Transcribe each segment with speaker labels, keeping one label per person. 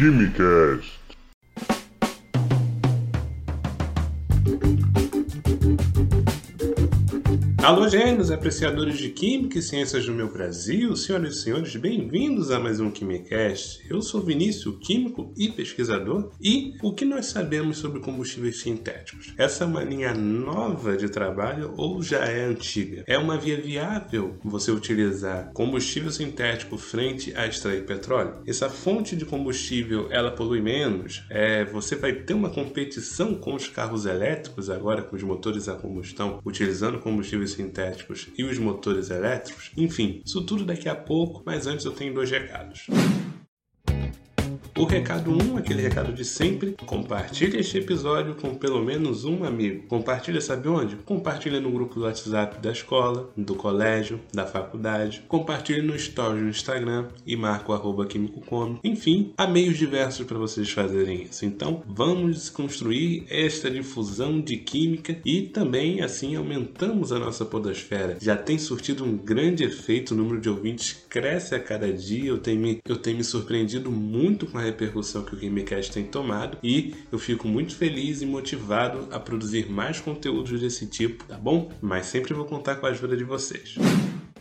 Speaker 1: Quimicast.
Speaker 2: Alô, gênios, apreciadores de Química e Ciências do meu Brasil, senhoras e senhores, bem-vindos a mais um Quimicast. Eu sou Vinícius, químico e pesquisador, e o que nós sabemos sobre combustíveis sintéticos? Essa é uma linha nova de trabalho ou já é antiga? É uma via viável você utilizar combustível sintético frente a extrair petróleo? Essa fonte de combustível, ela polui menos? É, você vai ter uma competição com os carros elétricos agora, com os motores a combustão, utilizando combustíveis sintéticos e os motores elétricos. Enfim, isso tudo daqui a pouco, mas antes eu tenho dois recados. O recado 1, um, aquele recado de sempre, compartilhe este episódio com pelo menos um amigo. Compartilha sabe onde? Compartilha no grupo do WhatsApp da escola, do colégio, da faculdade. Compartilhe no story no Instagram e marca o arroba. Enfim, há meios diversos para vocês fazerem isso. Então, vamos construir esta difusão de química e também assim aumentamos a nossa podosfera. Já tem surtido um grande efeito, o número de ouvintes cresce a cada dia. Eu tenho me, eu tenho me surpreendido muito com a repercussão que o Gamecast tem tomado e eu fico muito feliz e motivado a produzir mais conteúdos desse tipo, tá bom? Mas sempre vou contar com a ajuda de vocês.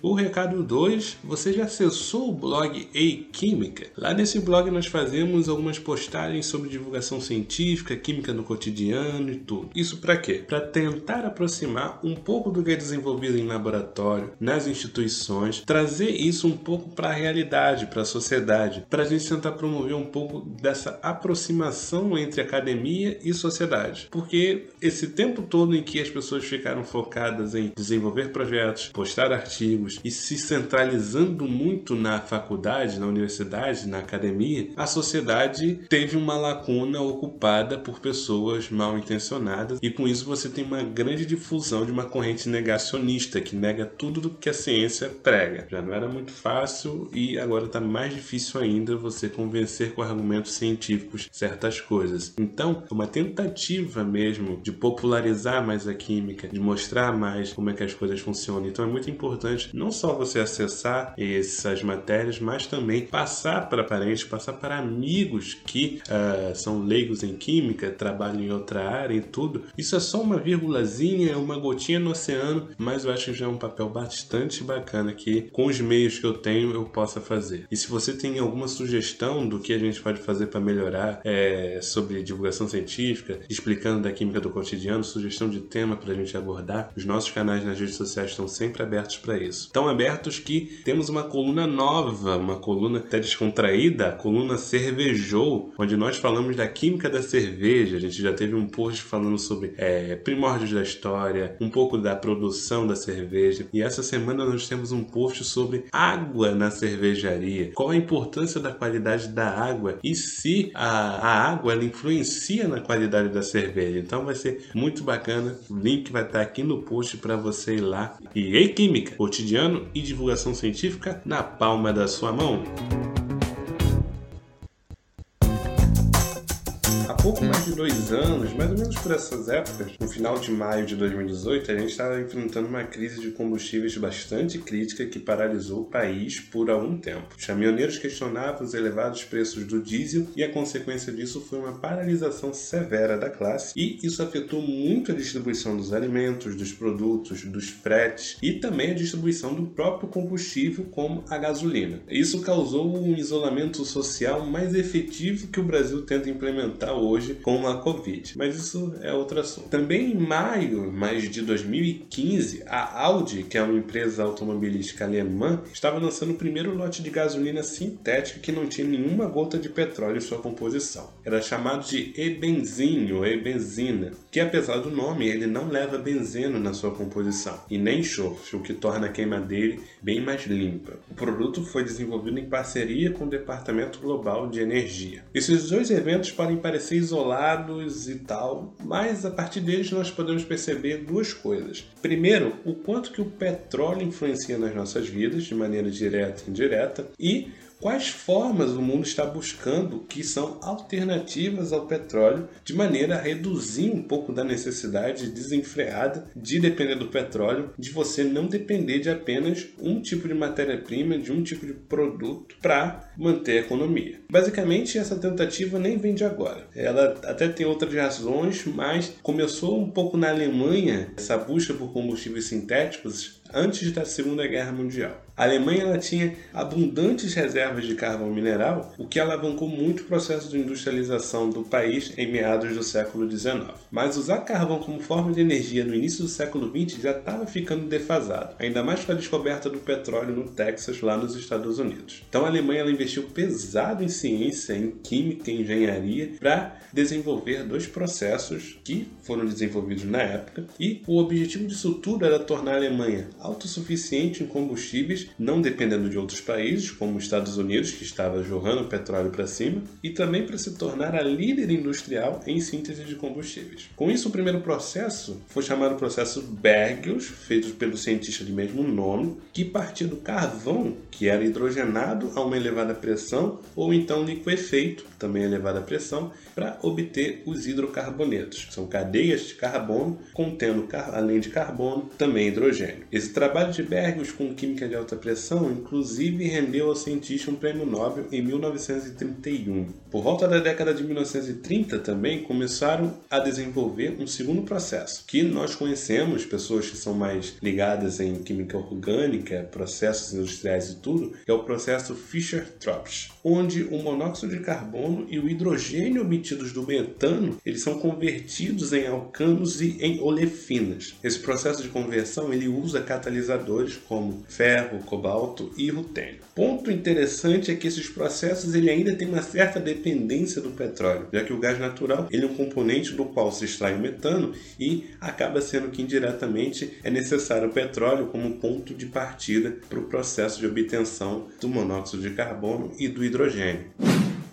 Speaker 2: O recado 2, você já acessou o blog Ei Química? Lá nesse blog nós fazemos algumas postagens sobre divulgação científica, química no cotidiano e tudo. Isso para quê? Para tentar aproximar um pouco do que é desenvolvido em laboratório, nas instituições, trazer isso um pouco para a realidade, para a sociedade, para a gente tentar promover um pouco dessa aproximação entre academia e sociedade. Porque esse tempo todo em que as pessoas ficaram focadas em desenvolver projetos, postar artigos, e se centralizando muito na faculdade, na universidade, na academia, a sociedade teve uma lacuna ocupada por pessoas mal intencionadas e com isso você tem uma grande difusão de uma corrente negacionista que nega tudo do que a ciência prega. Já não era muito fácil e agora está mais difícil ainda você convencer com argumentos científicos certas coisas. Então, é uma tentativa mesmo de popularizar mais a química, de mostrar mais como é que as coisas funcionam. Então é muito importante não só você acessar essas matérias, mas também passar para parentes, passar para amigos que uh, são leigos em química, trabalham em outra área e tudo. Isso é só uma vírgulazinha, uma gotinha no oceano, mas eu acho que já é um papel bastante bacana que, com os meios que eu tenho, eu possa fazer. E se você tem alguma sugestão do que a gente pode fazer para melhorar é, sobre divulgação científica, explicando da química do cotidiano, sugestão de tema para a gente abordar, os nossos canais nas redes sociais estão sempre abertos para isso tão abertos que temos uma coluna nova, uma coluna até descontraída, a coluna Cervejou, onde nós falamos da química da cerveja. A gente já teve um post falando sobre é, primórdios da história, um pouco da produção da cerveja. E essa semana nós temos um post sobre água na cervejaria. Qual a importância da qualidade da água e se a, a água ela influencia na qualidade da cerveja. Então vai ser muito bacana. O link vai estar aqui no post para você ir lá. E ei, Química, cotidiano cotidiano e divulgação científica na palma da sua mão. Pouco mais de dois anos, mais ou menos por essas épocas, no final de maio de 2018, a gente estava enfrentando uma crise de combustíveis bastante crítica que paralisou o país por algum tempo. Os caminhoneiros questionavam os elevados preços do diesel e a consequência disso foi uma paralisação severa da classe e isso afetou muito a distribuição dos alimentos, dos produtos, dos fretes e também a distribuição do próprio combustível como a gasolina. Isso causou um isolamento social mais efetivo que o Brasil tenta implementar hoje hoje com a Covid. Mas isso é outro assunto. Também em maio, mais de 2015, a Audi, que é uma empresa automobilística alemã, estava lançando o primeiro lote de gasolina sintética que não tinha nenhuma gota de petróleo em sua composição. Era chamado de e-benzine ou e-benzina, que apesar do nome, ele não leva benzeno na sua composição e nem enxofre, o que torna a queima dele bem mais limpa. O produto foi desenvolvido em parceria com o Departamento Global de Energia. Esses dois eventos podem parecer isolados e tal, mas a partir deles nós podemos perceber duas coisas. Primeiro, o quanto que o petróleo influencia nas nossas vidas de maneira direta e indireta, e quais formas o mundo está buscando que são alternativas ao petróleo, de maneira a reduzir um pouco da necessidade desenfreada de depender do petróleo, de você não depender de apenas um tipo de matéria-prima, de um tipo de produto para manter a economia. Basicamente, essa tentativa nem vem de agora. Ela até tem outras razões, mas começou um pouco na Alemanha essa busca por combustíveis sintéticos antes da Segunda Guerra Mundial. A Alemanha ela tinha abundantes reservas de carvão mineral, o que alavancou muito o processo de industrialização do país em meados do século XIX. Mas usar carvão como forma de energia no início do século XX já estava ficando defasado, ainda mais com a descoberta do petróleo no Texas, lá nos Estados Unidos. Então a Alemanha ela investiu pesado em ciência, em química e engenharia para desenvolver dois processos que foram desenvolvidos na época, e o objetivo disso tudo era tornar a Alemanha autossuficiente em combustíveis, não dependendo de outros países, como os Estados Unidos, que estava jorrando petróleo para cima, e também para se tornar a líder industrial em síntese de combustíveis. Com isso, o primeiro processo foi chamado processo Bergius, feito pelo cientista de mesmo nome, que partia do carvão, que era hidrogenado a uma elevada pressão, ou então liquefeito, também elevada pressão, para obter os hidrocarbonetos, que são cadeias de carbono contendo, além de carbono, também hidrogênio. Esse trabalho de Bergius com química de alta pressão, inclusive, rendeu ao cientista um prêmio Nobel em 1931. Por volta da década de 1930 também começaram a desenvolver um segundo processo, que nós conhecemos, pessoas que são mais ligadas em química orgânica, processos industriais e tudo, é o processo Fischer-Tropsch, onde o monóxido de carbono e o hidrogênio obtidos do metano, eles são convertidos em alcanos e em olefinas. Esse processo de conversão ele usa catalisadores como ferro, cobalto e rutênio. Ponto interessante é que esses processos ele ainda tem uma certa dependência do petróleo, já que o gás natural ele é um componente do qual se extrai o metano e acaba sendo que indiretamente é necessário o petróleo como ponto de partida para o processo de obtenção do monóxido de carbono e do hidrogênio.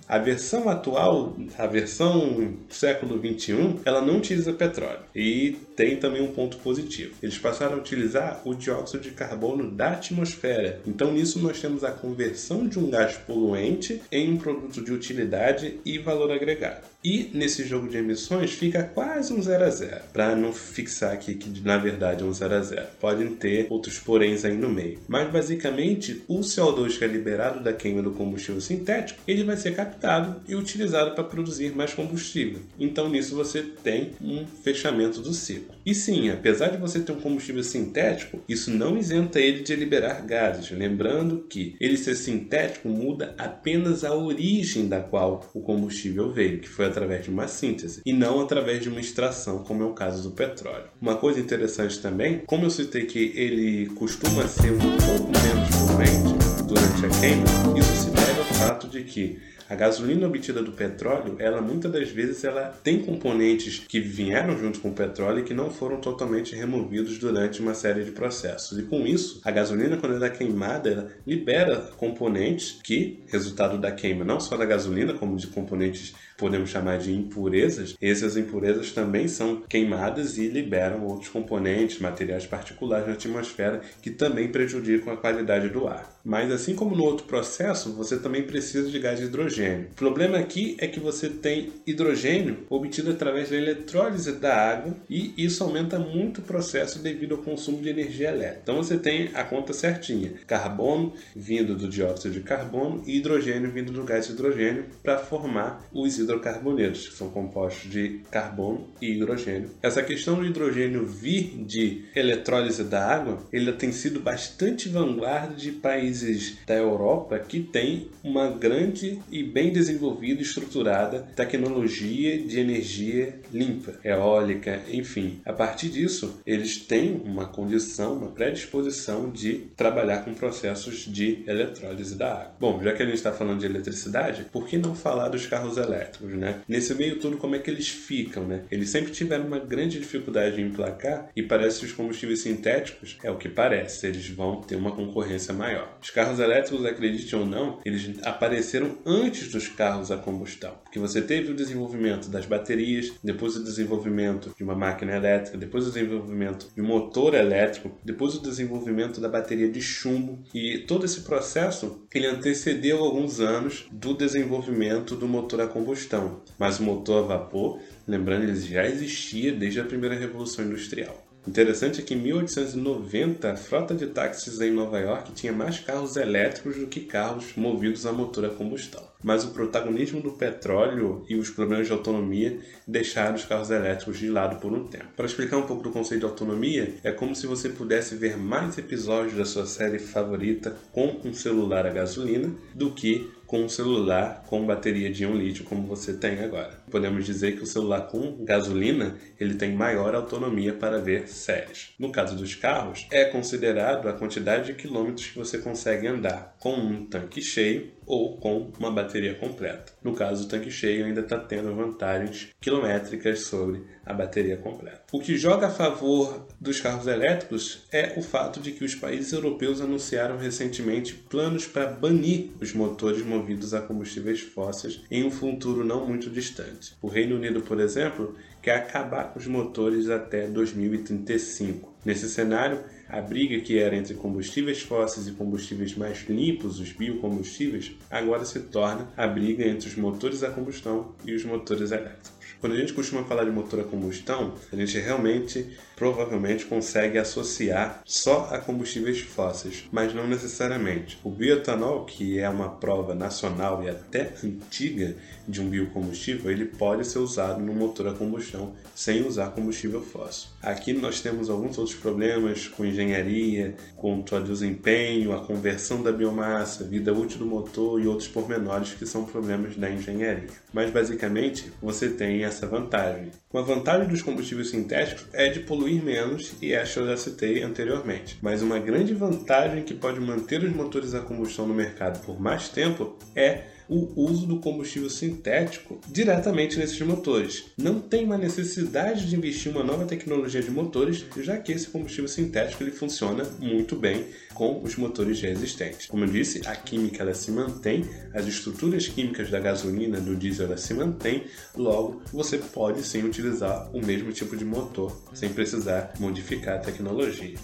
Speaker 2: A versão atual, a versão século 21, ela não utiliza petróleo e tem também um ponto positivo. Eles passaram a utilizar o dióxido de carbono da atmosfera. Então nisso nós temos a conversão de um gás poluente em um produto de utilidade e valor agregado. E nesse jogo de emissões fica quase um 0 a 0, para não fixar aqui que na verdade é um 0 a 0. Podem ter outros poréns aí no meio. Mas basicamente o CO2 que é liberado da queima do combustível sintético, ele vai ser captado e utilizado para produzir mais combustível. Então nisso você tem um fechamento do ciclo. E sim, apesar de você ter um combustível sintético, isso não isenta ele de liberar gases. Lembrando que ele ser sintético muda apenas a origem da qual o combustível veio, que foi através de uma síntese e não através de uma extração, como é o caso do petróleo. Uma coisa interessante também, como eu citei que ele costuma ser um pouco menos poluente durante a queima, isso se deve ao fato de que a gasolina obtida do petróleo, ela muitas das vezes ela tem componentes que vieram junto com o petróleo e que não foram totalmente removidos durante uma série de processos. E com isso, a gasolina quando ela é queimada, ela libera componentes que, resultado da queima não só da gasolina, como de componentes podemos chamar de impurezas, essas impurezas também são queimadas e liberam outros componentes, materiais particulares na atmosfera que também prejudicam a qualidade do ar. Mas assim como no outro processo, você também precisa de gás de hidrogênio. O problema aqui é que você tem hidrogênio obtido através da eletrólise da água e isso aumenta muito o processo devido ao consumo de energia elétrica. Então você tem a conta certinha: carbono vindo do dióxido de carbono e hidrogênio vindo do gás de hidrogênio para formar os hidrocarbonetos, que são compostos de carbono e hidrogênio. Essa questão do hidrogênio vir de eletrólise da água, ele tem sido bastante vanguarda de países da Europa que têm uma grande e bem desenvolvida e estruturada tecnologia de energia limpa, eólica, enfim. A partir disso, eles têm uma condição, uma predisposição de trabalhar com processos de eletrólise da água. Bom, já que a gente está falando de eletricidade, por que não falar dos carros elétricos? né? Nesse meio tudo, como é que eles ficam, né? Eles sempre tiveram uma grande dificuldade em emplacar e parece que os combustíveis sintéticos, é o que parece, eles vão ter uma concorrência maior. Os carros elétricos, acredite ou não, eles apareceram antes antes dos carros a combustão, porque você teve o desenvolvimento das baterias, depois o desenvolvimento de uma máquina elétrica, depois o desenvolvimento de um motor elétrico, depois o desenvolvimento da bateria de chumbo e todo esse processo ele antecedeu alguns anos do desenvolvimento do motor a combustão, mas o motor a vapor, lembrando, ele já existia desde a primeira revolução industrial. Interessante é que em 1890 a frota de táxis em Nova York tinha mais carros elétricos do que carros movidos a motor a combustão. Mas o protagonismo do petróleo e os problemas de autonomia deixaram os carros elétricos de lado por um tempo. Para explicar um pouco do conceito de autonomia, é como se você pudesse ver mais episódios da sua série favorita com um celular a gasolina do que com um celular com bateria de íon lítio como você tem agora. Podemos dizer que o celular com gasolina ele tem maior autonomia para ver séries. No caso dos carros, é considerado a quantidade de quilômetros que você consegue andar com um tanque cheio ou com uma bateria completa. No caso, o tanque cheio ainda está tendo vantagens quilométricas sobre a bateria completa. O que joga a favor dos carros elétricos é o fato de que os países europeus anunciaram recentemente planos para banir os motores movidos a combustíveis fósseis em um futuro não muito distante. O Reino Unido, por exemplo, quer acabar com os motores até 2035. Nesse cenário, a briga que era entre combustíveis fósseis e combustíveis mais limpos, os biocombustíveis, agora se torna a briga entre os motores a combustão e os motores elétricos. Quando a gente costuma falar de motor a combustão, a gente realmente provavelmente consegue associar só a combustíveis fósseis, mas não necessariamente. O bioetanol, que é uma prova nacional e até antiga de um biocombustível, ele pode ser usado no motor a combustão sem usar combustível fóssil. Aqui nós temos alguns outros problemas com engenharia, quanto ao desempenho, a conversão da biomassa, vida útil do motor e outros pormenores que são problemas da engenharia. Mas basicamente você tem essa vantagem. Uma vantagem dos combustíveis sintéticos é de poluir menos, e esta eu já citei anteriormente. Mas uma grande vantagem que pode manter os motores a combustão no mercado por mais tempo é o uso do combustível sintético diretamente nesses motores. Não tem uma necessidade de investir uma nova tecnologia de motores, já que esse combustível sintético ele funciona muito bem com os motores já existentes. Como eu disse, a química ela se mantém, as estruturas químicas da gasolina, do diesel ela se mantém, logo você pode sim utilizar o mesmo tipo de motor sem precisar modificar a tecnologia.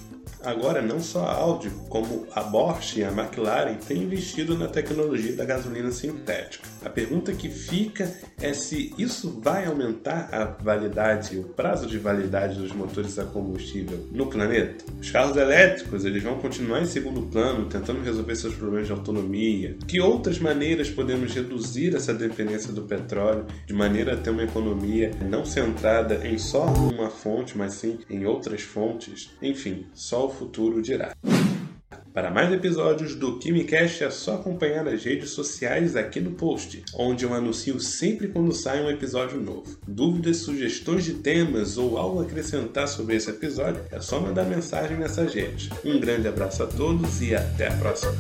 Speaker 2: Agora, não só a Audi, como a Bosch e a McLaren têm investido na tecnologia da gasolina sintética. A pergunta que fica é se isso vai aumentar a validade, o prazo de validade dos motores a combustível no planeta. Os carros elétricos eles vão continuar em segundo plano, tentando resolver seus problemas de autonomia. Que outras maneiras podemos reduzir essa dependência do petróleo de maneira a ter uma economia não centrada em só uma fonte, mas sim em outras fontes? Enfim, o futuro dirá. Para mais episódios do KimiCast é só acompanhar as redes sociais aqui no post, onde eu anuncio sempre quando sai um episódio novo. Dúvidas, sugestões de temas ou algo a acrescentar sobre esse episódio é só mandar mensagem nessas redes. Um grande abraço a todos e até a próxima.